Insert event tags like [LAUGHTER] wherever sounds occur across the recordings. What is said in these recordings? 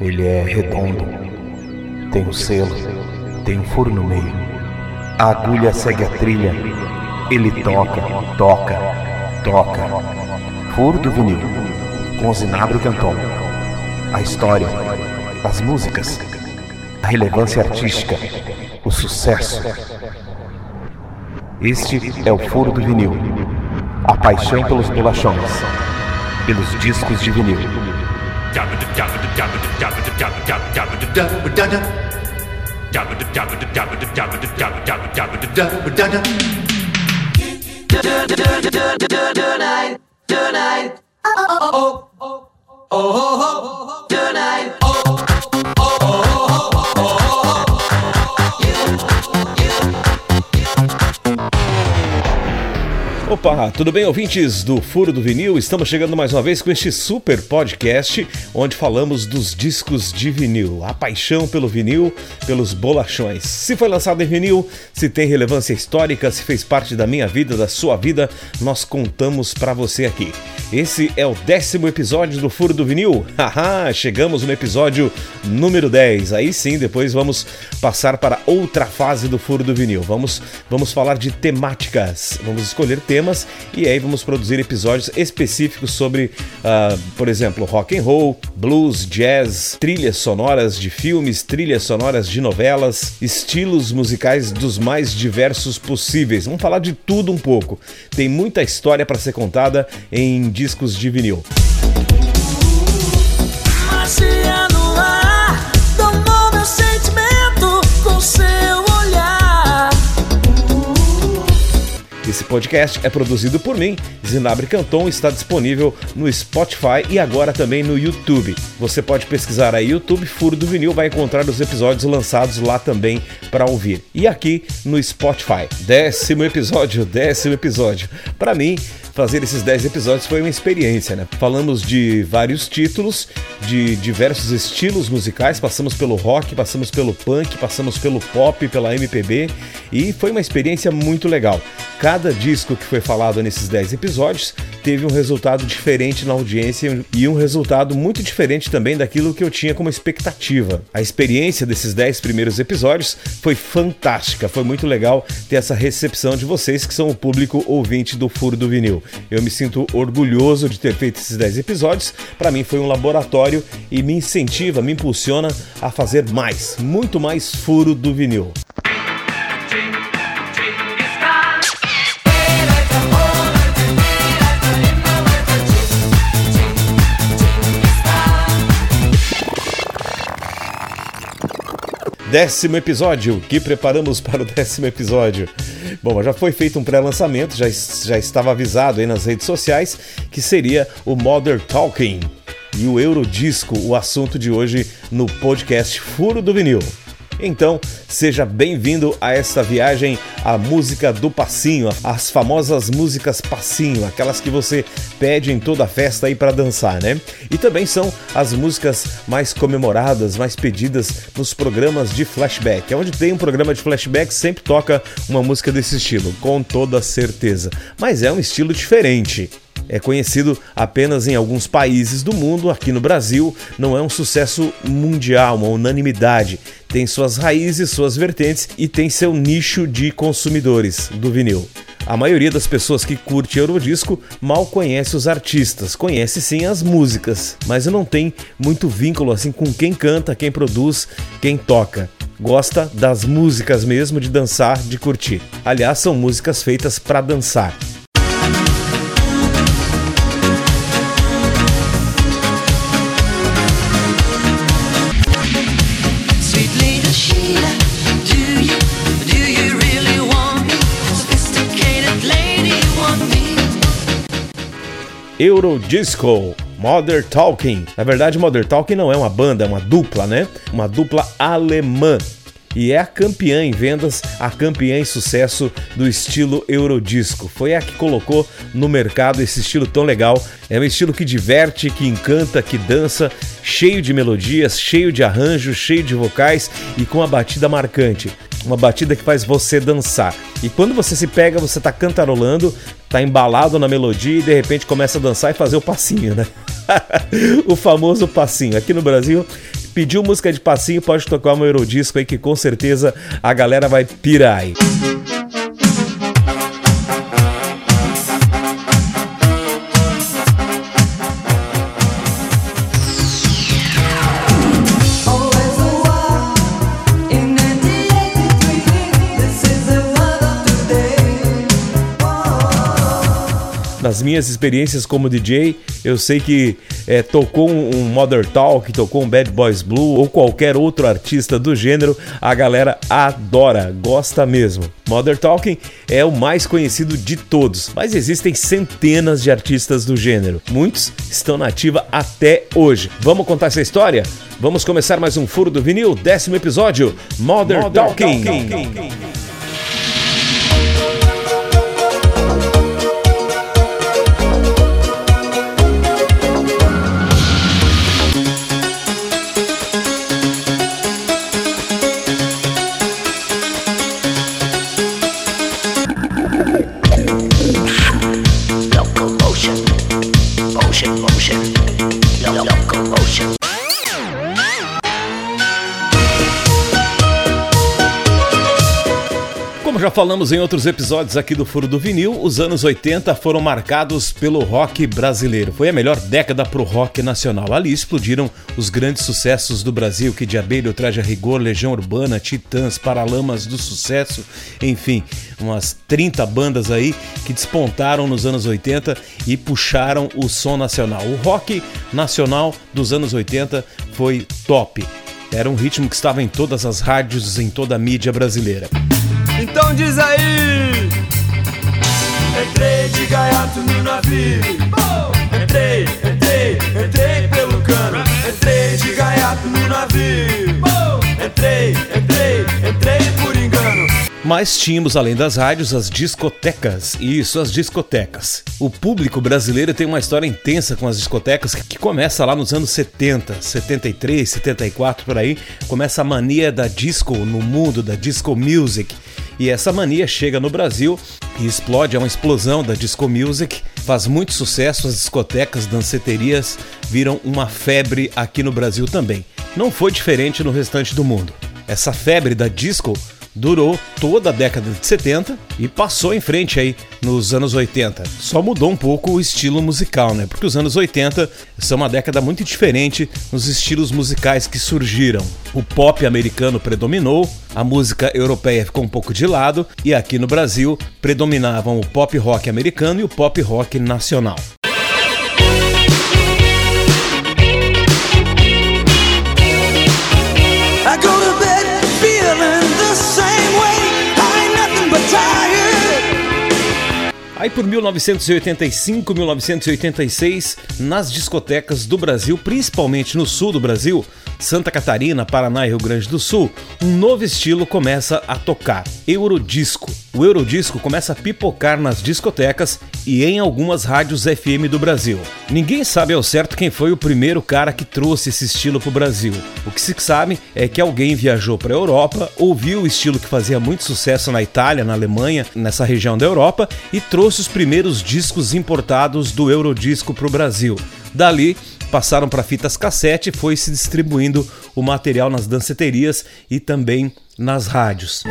Ele é redondo, tem um selo, tem um furo no meio. A agulha segue a trilha, ele toca, toca, toca. Furo do vinil, com Zinabro Canton. A história, as músicas, a relevância artística, o sucesso. Este é o Furo do Vinil, a paixão pelos bolachões, pelos discos de vinil. Tonight, oh, oh, oh, oh, Opa, tudo bem, ouvintes do Furo do Vinil? Estamos chegando mais uma vez com este super podcast onde falamos dos discos de vinil, a paixão pelo vinil, pelos bolachões. Se foi lançado em vinil, se tem relevância histórica, se fez parte da minha vida, da sua vida, nós contamos para você aqui. Esse é o décimo episódio do Furo do Vinil. [LAUGHS] Haha, chegamos no episódio número 10. Aí sim, depois vamos passar para outra fase do Furo do Vinil. Vamos, vamos falar de temáticas, vamos escolher temas temas e aí vamos produzir episódios específicos sobre, uh, por exemplo, rock and roll, blues, jazz, trilhas sonoras de filmes, trilhas sonoras de novelas, estilos musicais dos mais diversos possíveis. Vamos falar de tudo um pouco. Tem muita história para ser contada em discos de vinil. Esse podcast é produzido por mim, Zinabre Canton, está disponível no Spotify e agora também no YouTube. Você pode pesquisar aí YouTube Furo do Vinil, vai encontrar os episódios lançados lá também para ouvir. E aqui no Spotify. Décimo episódio, décimo episódio. Para mim, fazer esses 10 episódios foi uma experiência, né? Falamos de vários títulos, de diversos estilos musicais, passamos pelo rock, passamos pelo punk, passamos pelo pop, pela MPB e foi uma experiência muito legal. Cada disco que foi falado nesses 10 episódios teve um resultado diferente na audiência e um resultado muito diferente também daquilo que eu tinha como expectativa. A experiência desses 10 primeiros episódios foi fantástica, foi muito legal ter essa recepção de vocês que são o público ouvinte do Furo do Vinil. Eu me sinto orgulhoso de ter feito esses 10 episódios, para mim foi um laboratório e me incentiva, me impulsiona a fazer mais, muito mais Furo do Vinil. Décimo episódio. que preparamos para o décimo episódio? Bom, já foi feito um pré-lançamento, já, já estava avisado aí nas redes sociais que seria o Modern Talking e o Eurodisco, o assunto de hoje no podcast Furo do Vinil. Então, seja bem-vindo a esta viagem à música do passinho, as famosas músicas passinho, aquelas que você pede em toda festa aí para dançar, né? E também são as músicas mais comemoradas, mais pedidas nos programas de flashback. É onde tem um programa de flashback sempre toca uma música desse estilo, com toda certeza. Mas é um estilo diferente é conhecido apenas em alguns países do mundo, aqui no Brasil não é um sucesso mundial, uma unanimidade. Tem suas raízes, suas vertentes e tem seu nicho de consumidores do vinil. A maioria das pessoas que curte Eurodisco mal conhece os artistas, conhece sim as músicas, mas não tem muito vínculo assim com quem canta, quem produz, quem toca. Gosta das músicas mesmo, de dançar, de curtir. Aliás, são músicas feitas para dançar. Eurodisco. Mother Talking. Na verdade, Mother Talking não é uma banda, é uma dupla, né? Uma dupla alemã. E é a campeã em vendas, a campeã em sucesso do estilo Eurodisco. Foi a que colocou no mercado esse estilo tão legal. É um estilo que diverte, que encanta, que dança, cheio de melodias, cheio de arranjos, cheio de vocais e com a batida marcante uma batida que faz você dançar. E quando você se pega, você está cantarolando, tá embalado na melodia e de repente começa a dançar e fazer o passinho, né? [LAUGHS] o famoso passinho. Aqui no Brasil, pediu música de passinho, pode tocar um Eurodisco aí que com certeza a galera vai pirar aí. Nas minhas experiências como DJ, eu sei que é, tocou um Mother Talk, tocou um Bad Boys Blue ou qualquer outro artista do gênero, a galera adora, gosta mesmo. Mother Talking é o mais conhecido de todos, mas existem centenas de artistas do gênero. Muitos estão na ativa até hoje. Vamos contar essa história? Vamos começar mais um Furo do Vinil, décimo episódio, Mother, Mother Talking. Talking. Falamos em outros episódios aqui do Furo do Vinil, os anos 80 foram marcados pelo rock brasileiro. Foi a melhor década para o rock nacional. Ali explodiram os grandes sucessos do Brasil, que de abelha, Traje a Rigor, Legião Urbana, Titãs, Paralamas do Sucesso, enfim, umas 30 bandas aí que despontaram nos anos 80 e puxaram o som nacional. O rock nacional dos anos 80 foi top. Era um ritmo que estava em todas as rádios, em toda a mídia brasileira. Então diz aí Entrei de gaiato no navio Entrei, entrei, entrei pelo cano Entrei de gaiato no navio Entrei, entrei, entrei por engano mas tínhamos, além das rádios, as discotecas. Isso, as discotecas. O público brasileiro tem uma história intensa com as discotecas que começa lá nos anos 70, 73, 74 por aí. Começa a mania da disco no mundo, da disco music. E essa mania chega no Brasil e explode, é uma explosão da disco music, faz muito sucesso, as discotecas, danceterias viram uma febre aqui no Brasil também. Não foi diferente no restante do mundo. Essa febre da disco durou toda a década de 70 e passou em frente aí nos anos 80. Só mudou um pouco o estilo musical, né? Porque os anos 80 são uma década muito diferente nos estilos musicais que surgiram. O pop americano predominou, a música europeia ficou um pouco de lado e aqui no Brasil predominavam o pop rock americano e o pop rock nacional. Aí por 1985, 1986, nas discotecas do Brasil, principalmente no sul do Brasil, Santa Catarina, Paraná e Rio Grande do Sul, um novo estilo começa a tocar: Eurodisco. O Eurodisco começa a pipocar nas discotecas e em algumas rádios FM do Brasil. Ninguém sabe ao certo quem foi o primeiro cara que trouxe esse estilo para o Brasil. O que se sabe é que alguém viajou para a Europa, ouviu o estilo que fazia muito sucesso na Itália, na Alemanha, nessa região da Europa e trouxe os primeiros discos importados do Eurodisco para o Brasil. Dali, passaram para fitas cassete e foi se distribuindo o material nas danceterias e também nas rádios.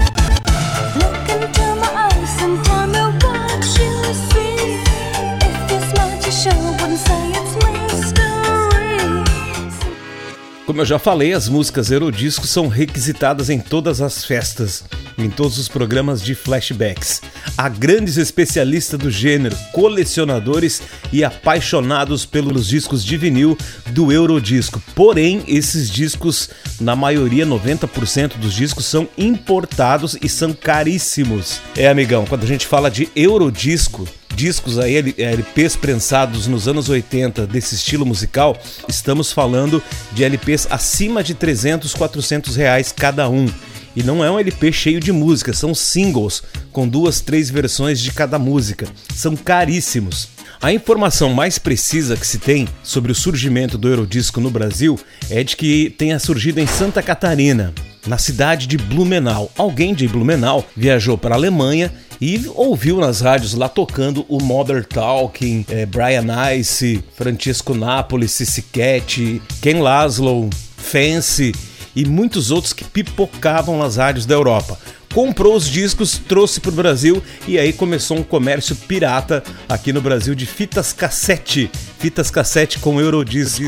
Como eu já falei, as músicas Eurodisco são requisitadas em todas as festas, em todos os programas de flashbacks. Há grandes especialistas do gênero, colecionadores e apaixonados pelos discos de vinil do Eurodisco. Porém, esses discos, na maioria, 90% dos discos, são importados e são caríssimos. É, amigão, quando a gente fala de Eurodisco, discos aí, LPs prensados nos anos 80 desse estilo musical, estamos falando de LPs acima de 300, 400 reais cada um. E não é um LP cheio de música, são singles com duas, três versões de cada música. São caríssimos. A informação mais precisa que se tem sobre o surgimento do Eurodisco no Brasil é de que tenha surgido em Santa Catarina, na cidade de Blumenau. Alguém de Blumenau viajou para a Alemanha e ouviu nas rádios lá tocando o Mother Talking, é, Brian Ice, Francesco Napoli, Cici Cat, Ken Laszlo, Fancy e muitos outros que pipocavam nas rádios da Europa comprou os discos, trouxe para o Brasil e aí começou um comércio pirata aqui no Brasil de fitas cassete. Fitas cassete com Eurodisc.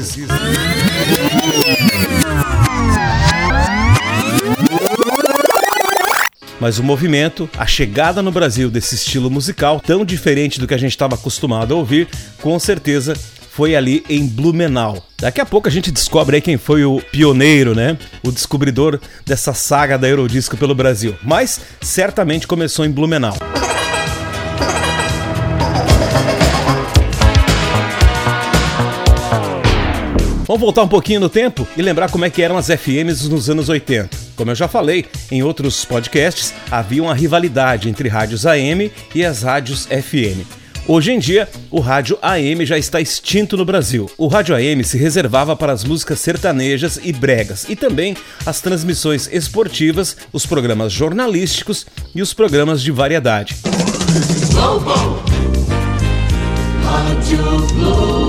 Mas o movimento, a chegada no Brasil desse estilo musical tão diferente do que a gente estava acostumado a ouvir, com certeza foi ali em Blumenau. Daqui a pouco a gente descobre aí quem foi o pioneiro, né? O descobridor dessa saga da Eurodisco pelo Brasil. Mas certamente começou em Blumenau. Vamos voltar um pouquinho no tempo e lembrar como é que eram as FMs nos anos 80. Como eu já falei em outros podcasts, havia uma rivalidade entre rádios AM e as rádios FM. Hoje em dia, o rádio AM já está extinto no Brasil. O rádio AM se reservava para as músicas sertanejas e bregas e também as transmissões esportivas, os programas jornalísticos e os programas de variedade. Rádio Globo.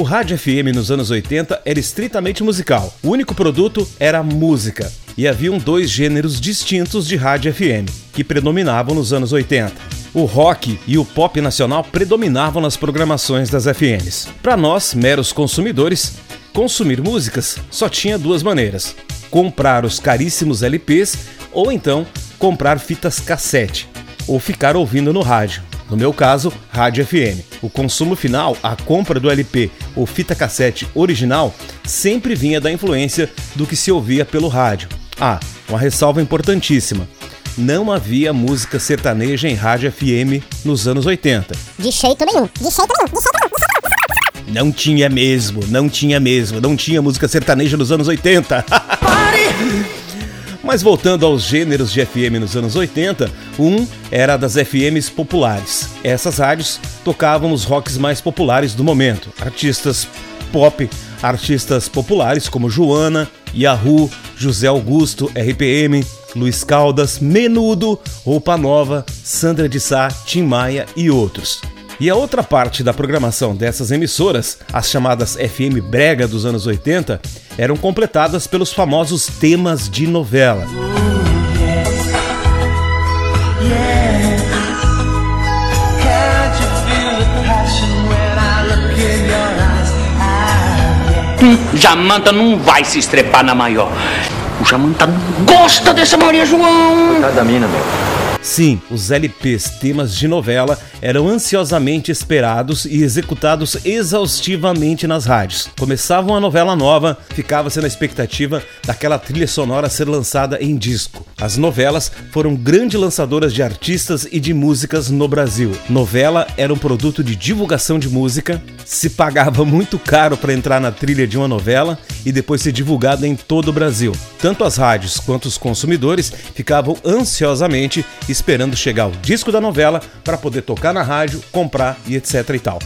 O rádio FM nos anos 80 era estritamente musical. O único produto era música e haviam dois gêneros distintos de rádio FM, que predominavam nos anos 80. O rock e o pop nacional predominavam nas programações das FMs. Para nós, meros consumidores, consumir músicas só tinha duas maneiras: comprar os caríssimos LPs ou então comprar fitas cassete ou ficar ouvindo no rádio. No meu caso, rádio FM. O consumo final, a compra do LP ou fita cassete original, sempre vinha da influência do que se ouvia pelo rádio. Ah, uma ressalva importantíssima. Não havia música sertaneja em rádio FM nos anos 80. De jeito nenhum, de jeito nenhum, de jeito nenhum. Não tinha mesmo, não tinha mesmo, não tinha música sertaneja nos anos 80. [LAUGHS] Mas voltando aos gêneros de FM nos anos 80, um era das FMs populares. Essas rádios tocavam os rocks mais populares do momento. Artistas pop, artistas populares como Joana, Yahoo, José Augusto, RPM, Luiz Caldas, Menudo, Roupa Nova, Sandra de Sá, Tim Maia e outros. E a outra parte da programação dessas emissoras, as chamadas FM Brega dos anos 80, eram completadas pelos famosos temas de novela. Jamanta não vai se estrepar na maior. O Jamanta não gosta dessa Maria João. Coitada da mina, meu. Sim, os LPs temas de novela eram ansiosamente esperados e executados exaustivamente nas rádios. Começavam a novela nova, ficava-se na expectativa daquela trilha sonora ser lançada em disco. As novelas foram grandes lançadoras de artistas e de músicas no Brasil. Novela era um produto de divulgação de música, se pagava muito caro para entrar na trilha de uma novela e depois ser divulgada em todo o Brasil. Tanto as rádios quanto os consumidores ficavam ansiosamente esperando chegar o disco da novela para poder tocar na rádio, comprar e etc e tal.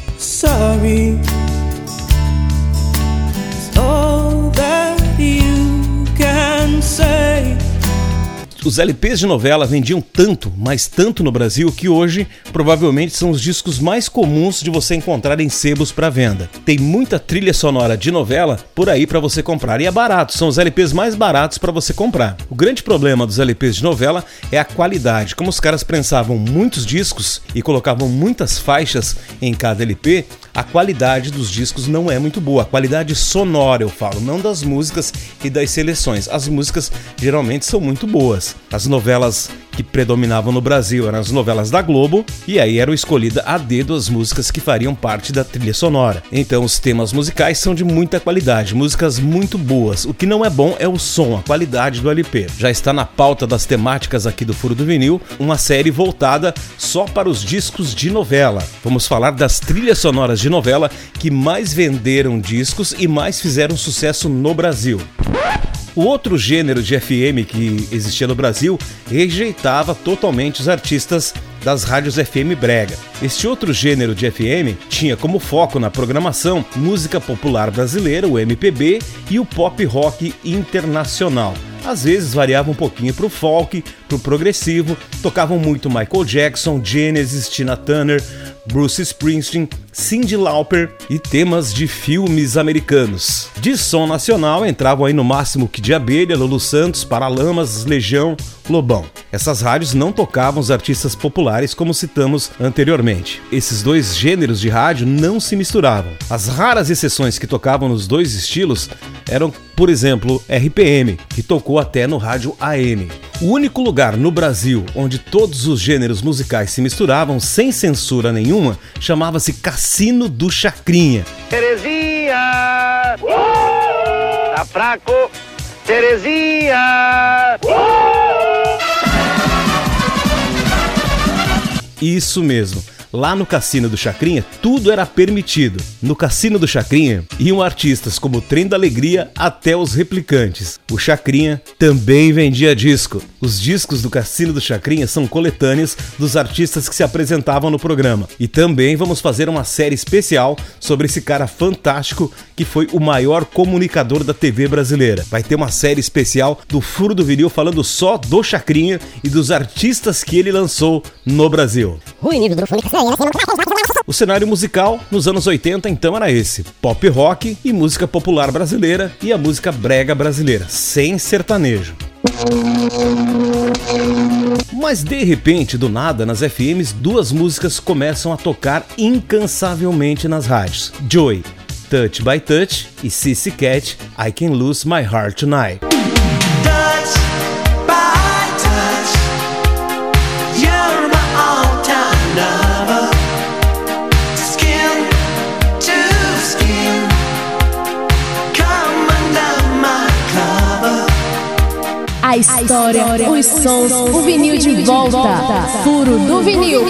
Os LPs de novela vendiam tanto, mas tanto no Brasil, que hoje provavelmente são os discos mais comuns de você encontrar em sebos para venda. Tem muita trilha sonora de novela por aí para você comprar e é barato, são os LPs mais baratos para você comprar. O grande problema dos LPs de novela é a qualidade. Como os caras prensavam muitos discos e colocavam muitas faixas em cada LP, a qualidade dos discos não é muito boa. A qualidade sonora, eu falo, não das músicas e das seleções. As músicas geralmente são muito boas. As novelas que predominavam no Brasil eram as novelas da Globo, e aí eram escolhidas a dedo as músicas que fariam parte da trilha sonora. Então os temas musicais são de muita qualidade, músicas muito boas. O que não é bom é o som, a qualidade do LP. Já está na pauta das temáticas aqui do Furo do Vinil, uma série voltada só para os discos de novela. Vamos falar das trilhas sonoras de novela que mais venderam discos e mais fizeram sucesso no Brasil. O outro gênero de FM que existia no Brasil rejeitava totalmente os artistas das rádios FM brega. Este outro gênero de FM tinha como foco na programação música popular brasileira, o MPB, e o pop rock internacional. Às vezes variava um pouquinho pro folk, pro progressivo, tocavam muito Michael Jackson, Genesis, Tina Turner, Bruce Springsteen, Cyndi Lauper e temas de filmes americanos. De som nacional entravam aí no máximo que de Abelha, Lulu Santos, Paralamas, Legião, Lobão. Essas rádios não tocavam os artistas populares como citamos anteriormente. Esses dois gêneros de rádio não se misturavam. As raras exceções que tocavam nos dois estilos eram, por exemplo, RPM, que tocou até no rádio AM. O único lugar no Brasil onde todos os gêneros musicais se misturavam sem censura nenhuma chamava-se Cassino do Chacrinha. Terezinha! Tá fraco? Terezinha! Isso mesmo. Lá no Cassino do Chacrinha, tudo era permitido. No Cassino do Chacrinha, iam artistas como o Trem da Alegria até os replicantes. O Chacrinha também vendia disco. Os discos do Cassino do Chacrinha são coletâneas dos artistas que se apresentavam no programa. E também vamos fazer uma série especial sobre esse cara fantástico que foi o maior comunicador da TV brasileira. Vai ter uma série especial do Furo do Vinil falando só do Chacrinha e dos artistas que ele lançou no Brasil. O cenário musical nos anos 80 então era esse: pop rock e música popular brasileira e a música brega brasileira, sem sertanejo. Mas de repente, do nada, nas FMs, duas músicas começam a tocar incansavelmente nas rádios: Joy, Touch by Touch e Sissy Cat, I Can Lose My Heart Tonight. A história, os sons, o vinil de volta. Furo do vinil.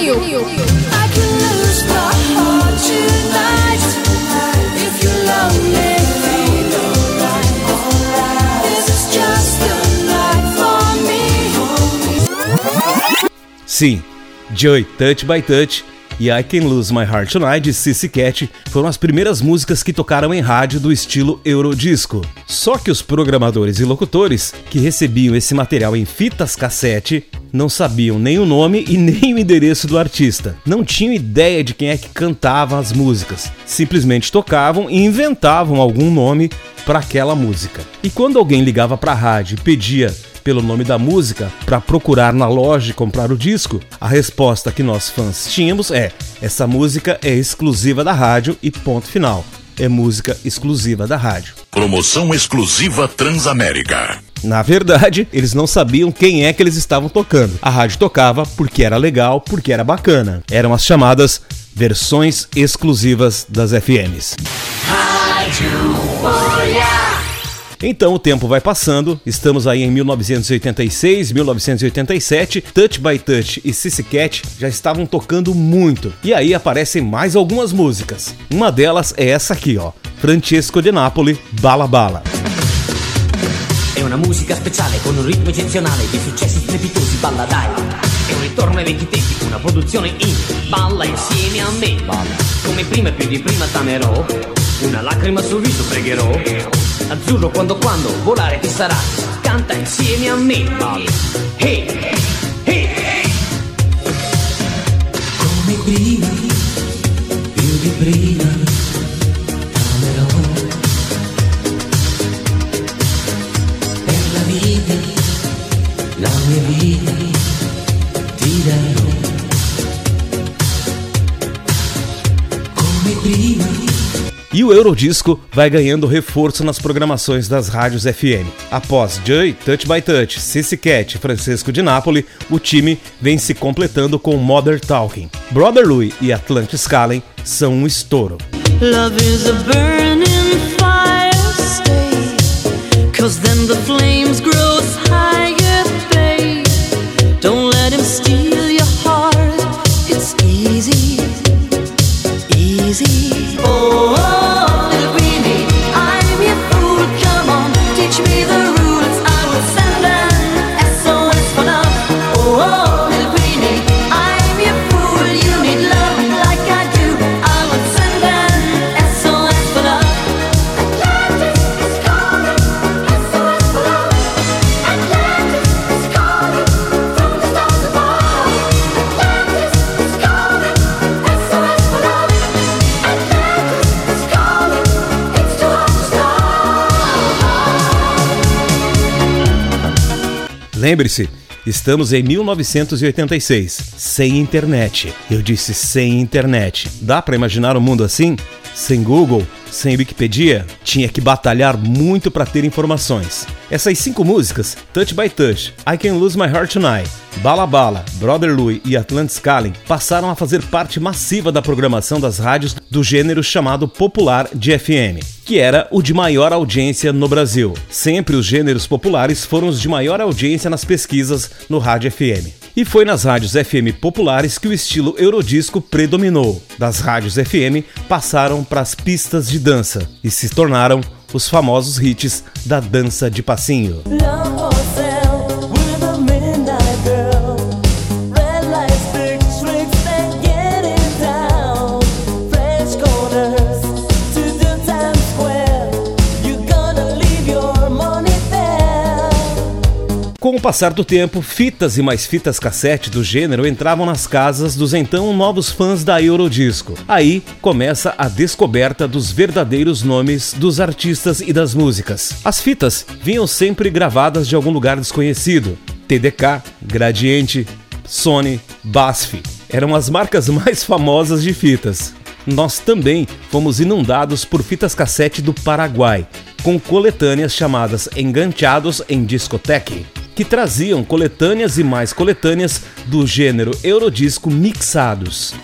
Sim, Joy, Touch by Touch e I Can Lose My Heart Tonight de Sissy Cat foram as primeiras músicas que tocaram em rádio do estilo Eurodisco. Só que os programadores e locutores que recebiam esse material em fitas cassete não sabiam nem o nome e nem o endereço do artista. Não tinham ideia de quem é que cantava as músicas. Simplesmente tocavam e inventavam algum nome para aquela música. E quando alguém ligava para a rádio e pedia pelo nome da música para procurar na loja e comprar o disco, a resposta que nós fãs tínhamos é: essa música é exclusiva da rádio e ponto final. É música exclusiva da rádio. Promoção exclusiva Transamérica. Na verdade, eles não sabiam quem é que eles estavam tocando. A rádio tocava porque era legal, porque era bacana. Eram as chamadas versões exclusivas das FMs. Então o tempo vai passando, estamos aí em 1986, 1987, Touch by Touch e Sissy Cat já estavam tocando muito. E aí aparecem mais algumas músicas. Uma delas é essa aqui, ó, Francesco de Napoli, Bala Bala. È una musica speciale con un ritmo eccezionale di successi strepitosi, balla dai. È un ritorno ai vecchi tempi, una produzione in balla insieme a me. Balla. Come prima e più di prima t'amerò, una lacrima sul viso pregherò. Azzurro quando quando volare ti sarà, canta insieme a me. Hey, hey, hey. Come prima, più di prima, E o Eurodisco vai ganhando reforço nas programações das rádios FM. Após Joy, Touch by Touch, Sissy Cat e Francisco de Napoli, o time vem se completando com Mother Talking. Brother Louie e Atlantis Callen são um estouro. Cause then the flames grow higher, babe. Don't let him steal your heart. It's easy, easy. Lembre-se, estamos em 1986, sem internet. Eu disse sem internet. Dá para imaginar um mundo assim? Sem Google, sem Wikipedia, tinha que batalhar muito para ter informações. Essas cinco músicas, Touch by Touch, I Can Lose My Heart Tonight, Bala Bala, Brother Louie e Atlantis Calling, passaram a fazer parte massiva da programação das rádios do gênero chamado popular de FM, que era o de maior audiência no Brasil. Sempre os gêneros populares foram os de maior audiência nas pesquisas no rádio FM. E foi nas rádios FM populares que o estilo Eurodisco predominou. Das rádios FM passaram para as pistas de dança e se tornaram os famosos hits da dança de passinho. Com passar do tempo, fitas e mais fitas cassete do gênero entravam nas casas dos então novos fãs da Eurodisco. Aí começa a descoberta dos verdadeiros nomes dos artistas e das músicas. As fitas vinham sempre gravadas de algum lugar desconhecido. TDK, Gradiente, Sony, BASF eram as marcas [LAUGHS] mais famosas de fitas. Nós também fomos inundados por fitas cassete do Paraguai, com coletâneas chamadas Enganchados em Discoteque que traziam coletâneas e mais coletâneas do gênero Eurodisco mixados.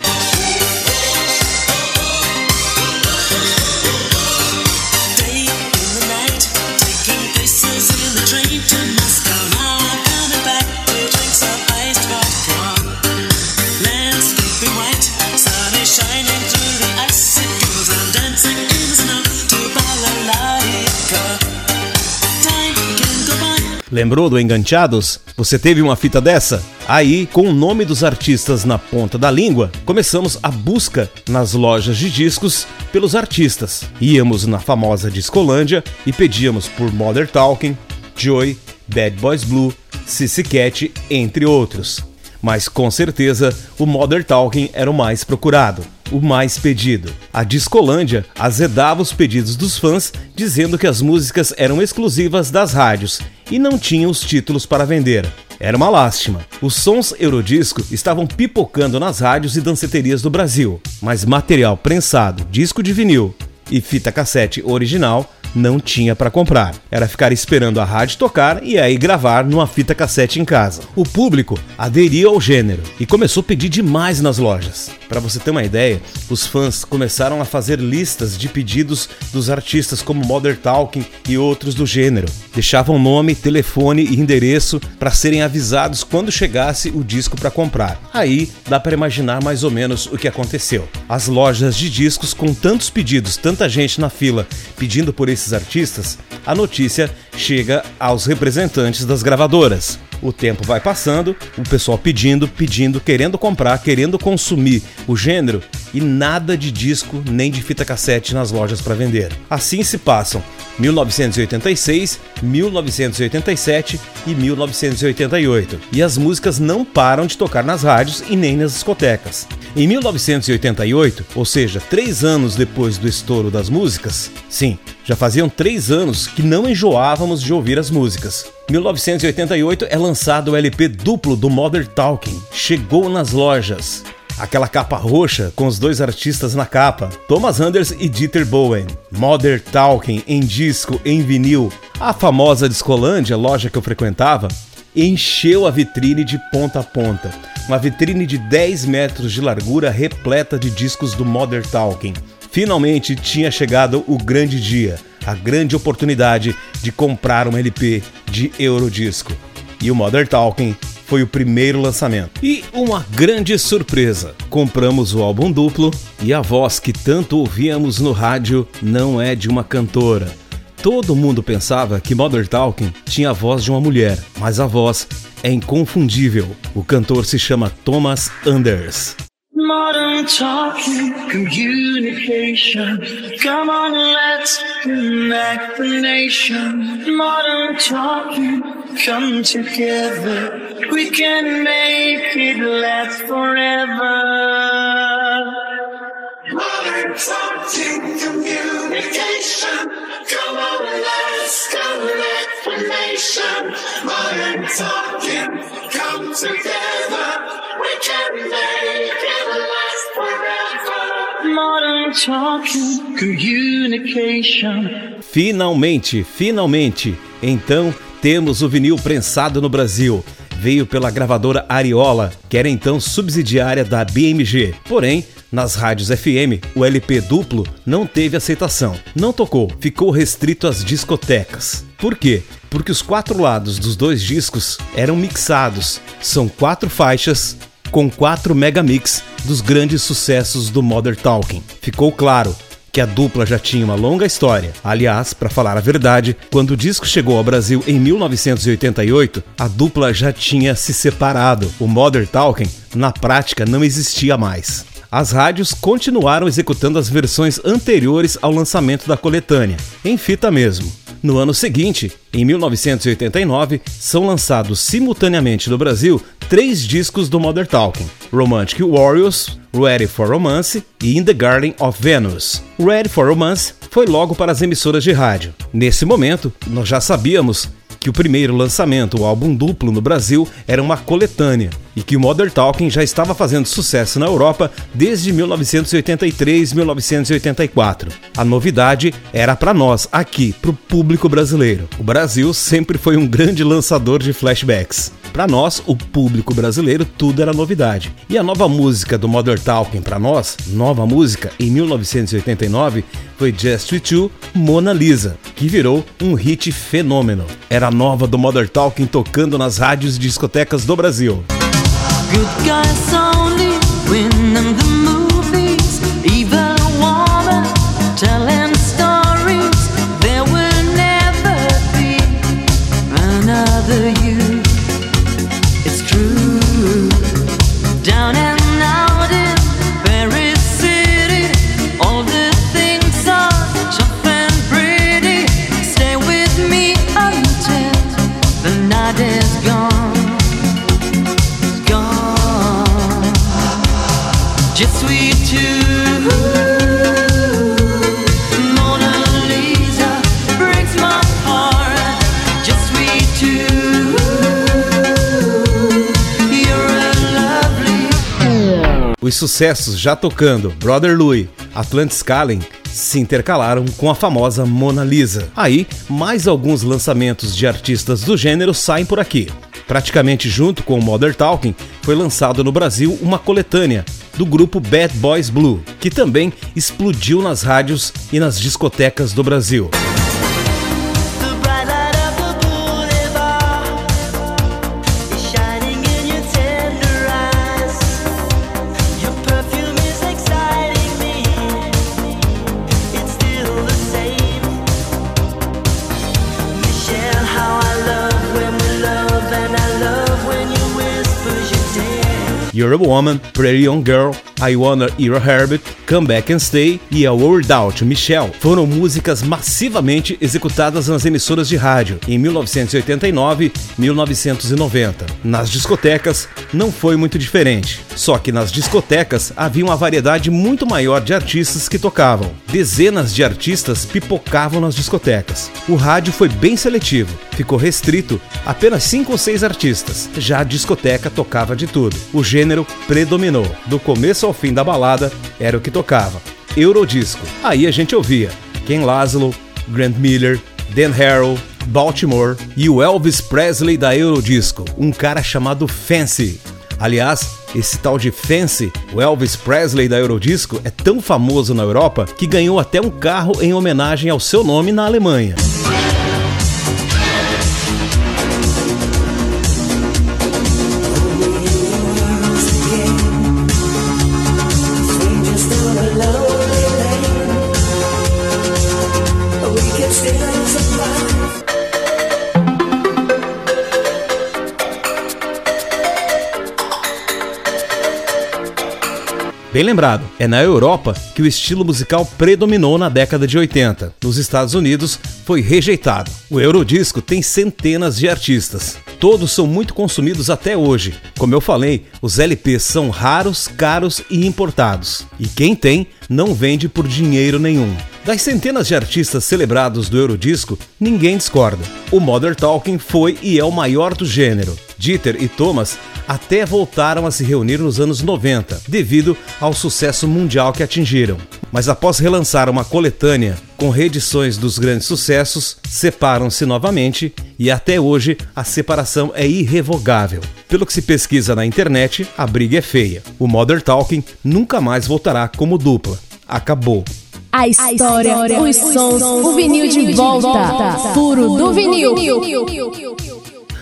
Lembrou do Enganchados? Você teve uma fita dessa? Aí, com o nome dos artistas na ponta da língua, começamos a busca nas lojas de discos pelos artistas. Íamos na famosa Discolândia e pedíamos por Mother Talking, Joy, Bad Boys Blue, Sissy Cat, entre outros. Mas com certeza o Mother Talking era o mais procurado o mais pedido. A Discolândia azedava os pedidos dos fãs, dizendo que as músicas eram exclusivas das rádios e não tinham os títulos para vender. Era uma lástima. Os sons Eurodisco estavam pipocando nas rádios e danceterias do Brasil, mas material prensado, disco de vinil e fita cassete original não tinha para comprar. Era ficar esperando a rádio tocar e aí gravar numa fita cassete em casa. O público aderiu ao gênero e começou a pedir demais nas lojas. Para você ter uma ideia, os fãs começaram a fazer listas de pedidos dos artistas como Mother Talking e outros do gênero. Deixavam nome, telefone e endereço para serem avisados quando chegasse o disco para comprar. Aí dá para imaginar mais ou menos o que aconteceu. As lojas de discos com tantos pedidos, tanta gente na fila pedindo por esse desses artistas, a notícia chega aos representantes das gravadoras. O tempo vai passando, o pessoal pedindo, pedindo, querendo comprar, querendo consumir o gênero e nada de disco nem de fita cassete nas lojas para vender. Assim se passam 1986, 1987 e 1988. E as músicas não param de tocar nas rádios e nem nas discotecas. Em 1988, ou seja, três anos depois do estouro das músicas, sim, já faziam três anos que não enjoávamos de ouvir as músicas. 1988 é lançado o LP duplo do Mother Talking. Chegou nas lojas. Aquela capa roxa com os dois artistas na capa, Thomas Anders e Dieter Bowen. Mother Talking em disco, em vinil. A famosa Discolândia, loja que eu frequentava, encheu a vitrine de ponta a ponta. Uma vitrine de 10 metros de largura repleta de discos do Mother Talking. Finalmente tinha chegado o grande dia, a grande oportunidade de comprar um LP de Eurodisco. E o Mother Talking foi o primeiro lançamento. E uma grande surpresa: compramos o álbum duplo e a voz que tanto ouvíamos no rádio não é de uma cantora. Todo mundo pensava que Mother Talking tinha a voz de uma mulher, mas a voz é inconfundível. O cantor se chama Thomas Anders. Modern talking, communication. Come on, let's connect the nation. Modern talking, come together. We can make it last forever. Modern talking, communication. Come on, let's connect the nation. modern talking, come together. We can make it Finalmente, finalmente, então temos o vinil prensado no Brasil. Veio pela gravadora Ariola, que era então subsidiária da BMG. Porém, nas rádios FM, o LP duplo não teve aceitação. Não tocou, ficou restrito às discotecas. Por quê? Porque os quatro lados dos dois discos eram mixados. São quatro faixas com quatro megamix dos grandes sucessos do Modern Talking. Ficou claro que a dupla já tinha uma longa história. Aliás, para falar a verdade, quando o disco chegou ao Brasil em 1988, a dupla já tinha se separado. O Modern Talking, na prática, não existia mais. As rádios continuaram executando as versões anteriores ao lançamento da coletânea, em fita mesmo. No ano seguinte, em 1989, são lançados simultaneamente no Brasil três discos do Modern Talking: Romantic Warriors, Ready for Romance e In the Garden of Venus. Ready for Romance foi logo para as emissoras de rádio. Nesse momento, nós já sabíamos que o primeiro lançamento, o álbum duplo no Brasil, era uma coletânea e que o Modern Talking já estava fazendo sucesso na Europa desde 1983-1984. A novidade era para nós, aqui, para o público brasileiro. O Brasil sempre foi um grande lançador de flashbacks. Para nós, o público brasileiro, tudo era novidade. E a nova música do Modern Talking para nós, nova música em 1989, foi Just You, Mona Lisa, que virou um hit fenômeno. Era a nova do Modern Talking tocando nas rádios e discotecas do Brasil. good guy song. Os sucessos já tocando Brother Louie, Atlantis Calling se intercalaram com a famosa Mona Lisa. Aí, mais alguns lançamentos de artistas do gênero saem por aqui. Praticamente junto com o Modern Talking, foi lançado no Brasil uma coletânea do grupo Bad Boys Blue, que também explodiu nas rádios e nas discotecas do Brasil. Terrible Woman, Pretty Young Girl, I Wanna Eat a Herbit, Come Back and Stay e A World Out Michelle foram músicas massivamente executadas nas emissoras de rádio em 1989 e 1990. Nas discotecas não foi muito diferente, só que nas discotecas havia uma variedade muito maior de artistas que tocavam. Dezenas de artistas pipocavam nas discotecas. O rádio foi bem seletivo, ficou restrito apenas 5 ou 6 artistas. Já a discoteca tocava de tudo. O gênero predominou. Do começo ao fim da balada era o que tocava. Eurodisco. Aí a gente ouvia Ken Laszlo, Grant Miller, Dan Harrell, Baltimore e o Elvis Presley da Eurodisco, um cara chamado Fancy. Aliás, esse tal de Fancy, o Elvis Presley da Eurodisco, é tão famoso na Europa que ganhou até um carro em homenagem ao seu nome na Alemanha. Bem lembrado, é na Europa que o estilo musical predominou na década de 80. Nos Estados Unidos foi rejeitado. O Eurodisco tem centenas de artistas. Todos são muito consumidos até hoje. Como eu falei, os LPs são raros, caros e importados. E quem tem não vende por dinheiro nenhum. Das centenas de artistas celebrados do Eurodisco, ninguém discorda. O Modern Talking foi e é o maior do gênero. Dieter e Thomas até voltaram a se reunir nos anos 90, devido ao sucesso mundial que atingiram. Mas após relançar uma coletânea com reedições dos grandes sucessos, separam-se novamente e até hoje a separação é irrevogável. Pelo que se pesquisa na internet, a briga é feia. O Modern Talking nunca mais voltará como dupla. Acabou. A história, os sons, o vinil de volta. Furo do vinil.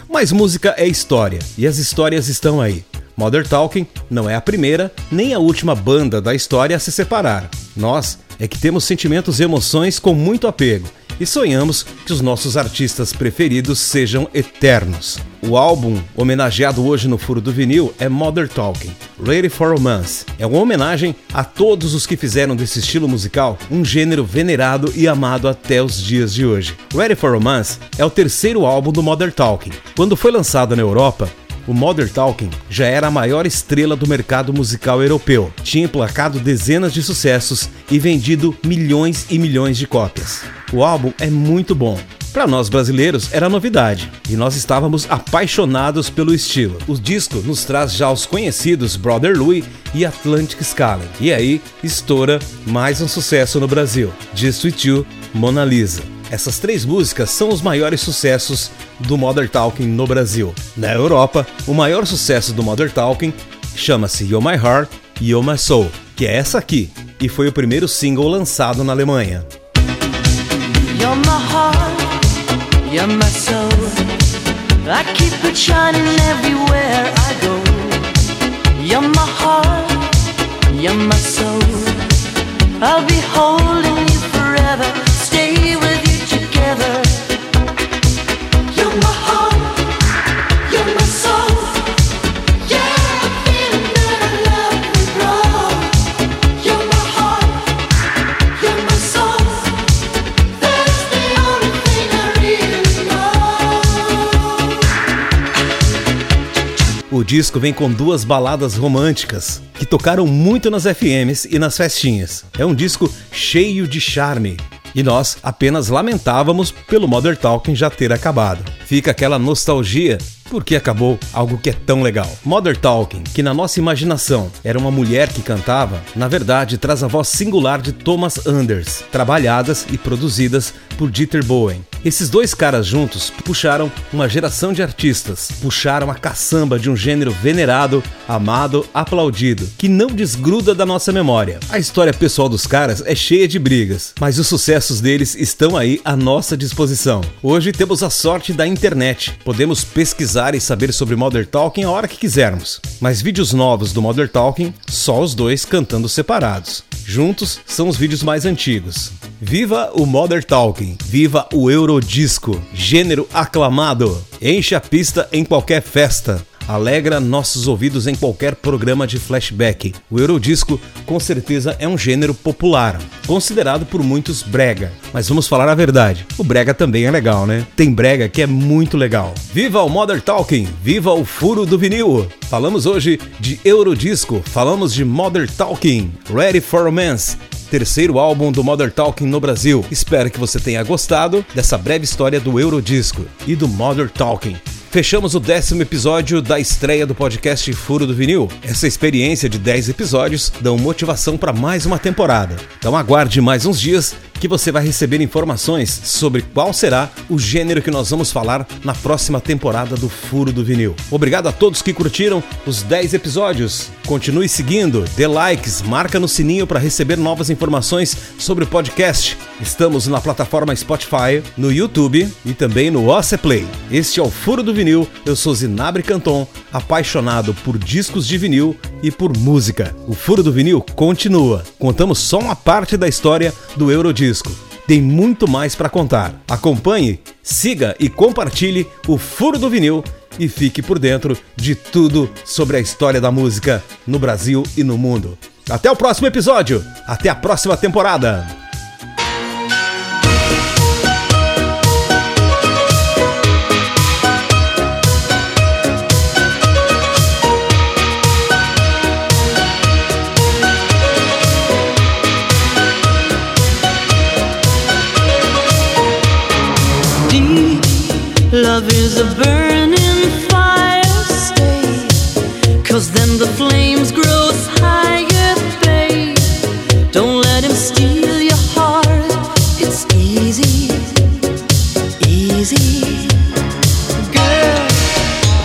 Mas música é história e as histórias estão aí. Modern Talking não é a primeira nem a última banda da história a se separar. Nós é que temos sentimentos e emoções com muito apego e sonhamos que os nossos artistas preferidos sejam eternos. O álbum homenageado hoje no Furo do Vinil é Modern Talking, Ready for Romance. É uma homenagem a todos os que fizeram desse estilo musical um gênero venerado e amado até os dias de hoje. Ready for Romance é o terceiro álbum do Modern Talking. Quando foi lançado na Europa, o Modern Talking já era a maior estrela do mercado musical europeu. Tinha emplacado dezenas de sucessos e vendido milhões e milhões de cópias. O álbum é muito bom. Para nós brasileiros era novidade e nós estávamos apaixonados pelo estilo. O disco nos traz já os conhecidos Brother Louie e Atlantic Scala. E aí estoura mais um sucesso no Brasil: Just With You, Mona Lisa. Essas três músicas são os maiores sucessos do Modern Talking no Brasil. Na Europa, o maior sucesso do Modern Talking chama-se You're My Heart, You're My Soul, que é essa aqui, e foi o primeiro single lançado na Alemanha. You're my heart, you're my soul. I keep it shining everywhere I go. You're my heart, you're my soul. I'll be holding you forever, disco vem com duas baladas românticas que tocaram muito nas FMs e nas festinhas. É um disco cheio de charme. E nós apenas lamentávamos pelo Modern Talking já ter acabado. Fica aquela nostalgia porque acabou algo que é tão legal. Modern Talking, que na nossa imaginação era uma mulher que cantava, na verdade traz a voz singular de Thomas Anders, trabalhadas e produzidas por Dieter Bohlen. Esses dois caras juntos puxaram uma geração de artistas, puxaram a caçamba de um gênero venerado, amado, aplaudido, que não desgruda da nossa memória. A história pessoal dos caras é cheia de brigas, mas os sucessos deles estão aí à nossa disposição. Hoje temos a sorte da internet, podemos pesquisar e saber sobre Modern Talking a hora que quisermos. Mas vídeos novos do Modern Talking, só os dois cantando separados. Juntos são os vídeos mais antigos. Viva o Modern Talking, viva o Eurodisco, gênero aclamado. Enche a pista em qualquer festa. Alegra nossos ouvidos em qualquer programa de flashback. O Eurodisco, com certeza, é um gênero popular, considerado por muitos brega. Mas vamos falar a verdade: o brega também é legal, né? Tem brega que é muito legal. Viva o Modern Talking, viva o furo do vinil. Falamos hoje de Eurodisco, falamos de Modern Talking, Ready for Romance terceiro álbum do Modern Talking no Brasil. Espero que você tenha gostado dessa breve história do Eurodisco e do Modern Talking. Fechamos o décimo episódio da estreia do podcast Furo do Vinil. Essa experiência de 10 episódios dão motivação para mais uma temporada. Então aguarde mais uns dias que você vai receber informações sobre qual será o gênero que nós vamos falar na próxima temporada do Furo do Vinil. Obrigado a todos que curtiram os 10 episódios. Continue seguindo, dê likes, marca no sininho para receber novas informações sobre o podcast. Estamos na plataforma Spotify, no YouTube e também no Play. Este é o Furo do Vinil. Eu sou Zinabre Canton, apaixonado por discos de vinil e por música. O Furo do Vinil continua. Contamos só uma parte da história do Eurodisco. Tem muito mais para contar. Acompanhe, siga e compartilhe o Furo do Vinil e fique por dentro de tudo sobre a história da música no Brasil e no mundo. Até o próximo episódio, até a próxima temporada. love is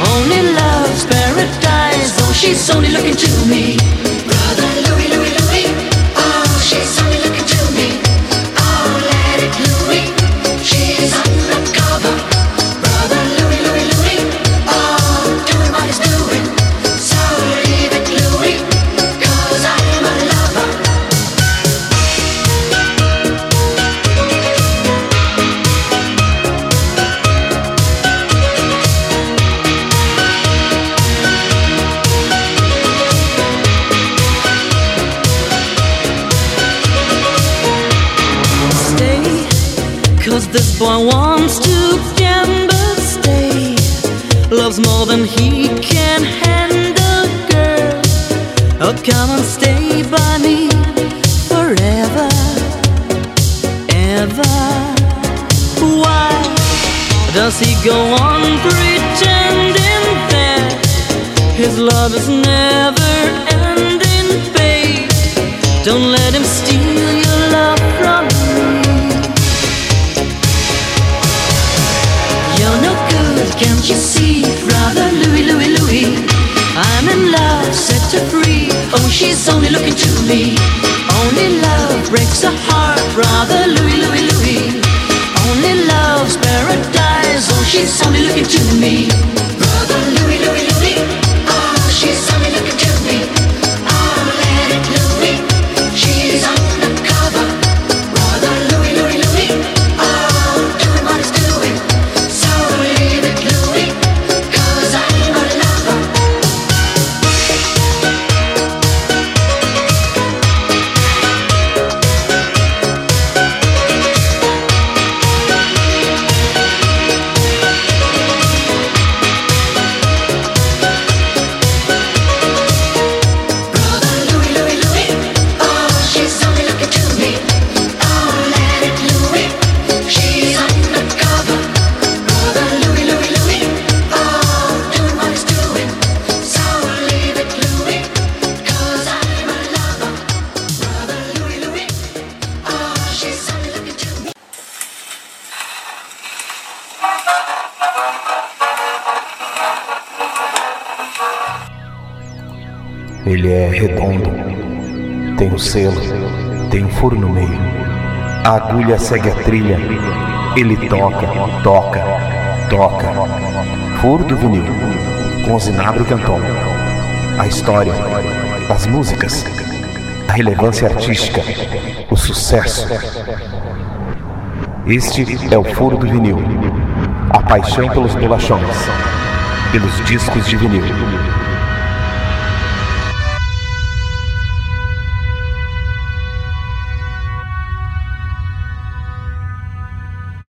Only love's paradise. Oh, she's only looking to me. Brother Louis. Loves more than he can handle, girl. Oh, come and stay by me forever, ever. Why does he go on pretending that his love is never ending, babe? Don't let him steal your love from you see, brother Louis, Louis, Louis? I'm in love, set her free. Oh, she's only looking to me. Only love breaks a heart, brother Louis, Louis, Louis. Only love's paradise. Oh, she's only looking to me. A agulha segue a trilha, ele toca, toca, toca. Furo do vinil, com Zinabro Canton. A história, as músicas, a relevância artística, o sucesso. Este é o furo do vinil, a paixão pelos bolachões, pelos discos de vinil.